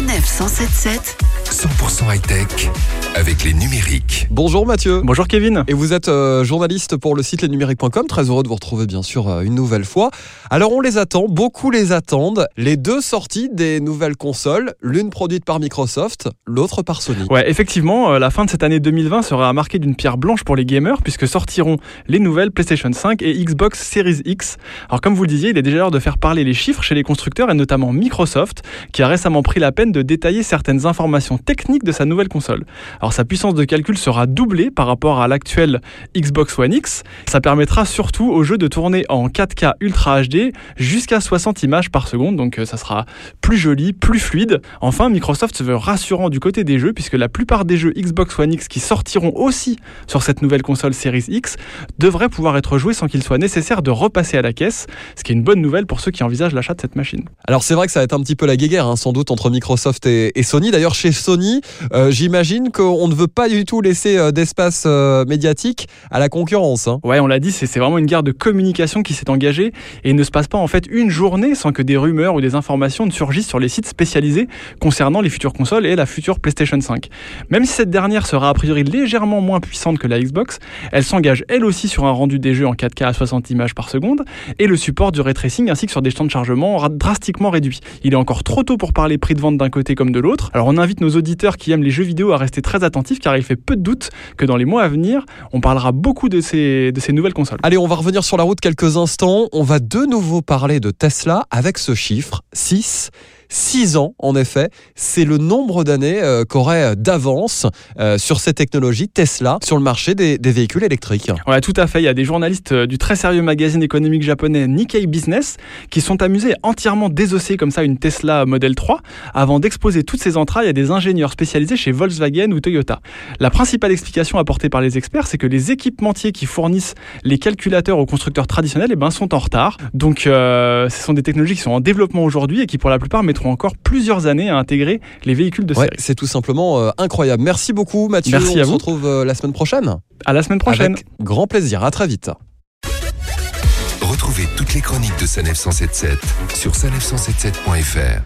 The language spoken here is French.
177 100% high-tech avec les numériques. Bonjour Mathieu. Bonjour Kevin. Et vous êtes euh, journaliste pour le site lesnumériques.com. Très heureux de vous retrouver bien sûr euh, une nouvelle fois. Alors on les attend, beaucoup les attendent. Les deux sorties des nouvelles consoles, l'une produite par Microsoft, l'autre par Sony. Ouais, effectivement, euh, la fin de cette année 2020 sera marquée d'une pierre blanche pour les gamers puisque sortiront les nouvelles PlayStation 5 et Xbox Series X. Alors comme vous le disiez, il est déjà l'heure de faire parler les chiffres chez les constructeurs et notamment Microsoft qui a récemment pris la peine de détailler certaines informations techniques de sa nouvelle console. Alors sa puissance de calcul sera doublée par rapport à l'actuelle Xbox One X. Ça permettra surtout au jeu de tourner en 4K Ultra HD jusqu'à 60 images par seconde, donc euh, ça sera plus joli, plus fluide. Enfin, Microsoft se veut rassurant du côté des jeux puisque la plupart des jeux Xbox One X qui sortiront aussi sur cette nouvelle console Series X devraient pouvoir être joués sans qu'il soit nécessaire de repasser à la caisse, ce qui est une bonne nouvelle pour ceux qui envisagent l'achat de cette machine. Alors c'est vrai que ça va être un petit peu la guéguerre hein, sans doute entre Microsoft et, et Sony. D'ailleurs chez Sony, euh, j'imagine qu'on ne veut pas du tout laisser euh, d'espace euh, médiatique à la concurrence. hein. Ouais, on l'a dit, c'est vraiment une guerre de communication qui s'est engagée et ne se passe pas en fait une journée sans que des rumeurs ou des informations ne surgissent sur les sites spécialisés concernant les futures consoles et la future PlayStation 5. Même si cette dernière sera a priori légèrement moins puissante que la Xbox, elle s'engage elle aussi sur un rendu des jeux en 4K à 60 images par seconde et le support du ray tracing ainsi que sur des temps de chargement ra- drastiquement réduits. Il est encore trop tôt pour parler prix de vente d'un côté comme de l'autre. Alors on invite nos auditeurs qui aiment les jeux vidéo à rester très attentifs car il fait peu de doute que dans les mois à venir, on parlera beaucoup de ces, de ces nouvelles consoles. Allez, on va revenir sur la route quelques instants. On va de nouveau parler de Tesla avec ce chiffre 6. 6 ans, en effet, c'est le nombre d'années euh, qu'aurait d'avance euh, sur ces technologies Tesla sur le marché des, des véhicules électriques. Ouais, tout à fait. Il y a des journalistes euh, du très sérieux magazine économique japonais Nikkei Business qui sont amusés à entièrement désosser comme ça une Tesla Model 3 avant d'exposer toutes ses entrailles à des ingénieurs spécialisés chez Volkswagen ou Toyota. La principale explication apportée par les experts, c'est que les équipementiers qui fournissent les calculateurs aux constructeurs traditionnels eh ben, sont en retard. Donc, euh, ce sont des technologies qui sont en développement aujourd'hui et qui, pour la plupart, mettront encore plusieurs années à intégrer les véhicules de Ouais, série. c'est tout simplement euh, incroyable. Merci beaucoup Mathieu. Merci on à se vous. retrouve euh, la semaine prochaine. À la semaine prochaine. Avec grand plaisir. À très vite. Retrouvez toutes les chroniques de Sanef 177 sur sanef177.fr.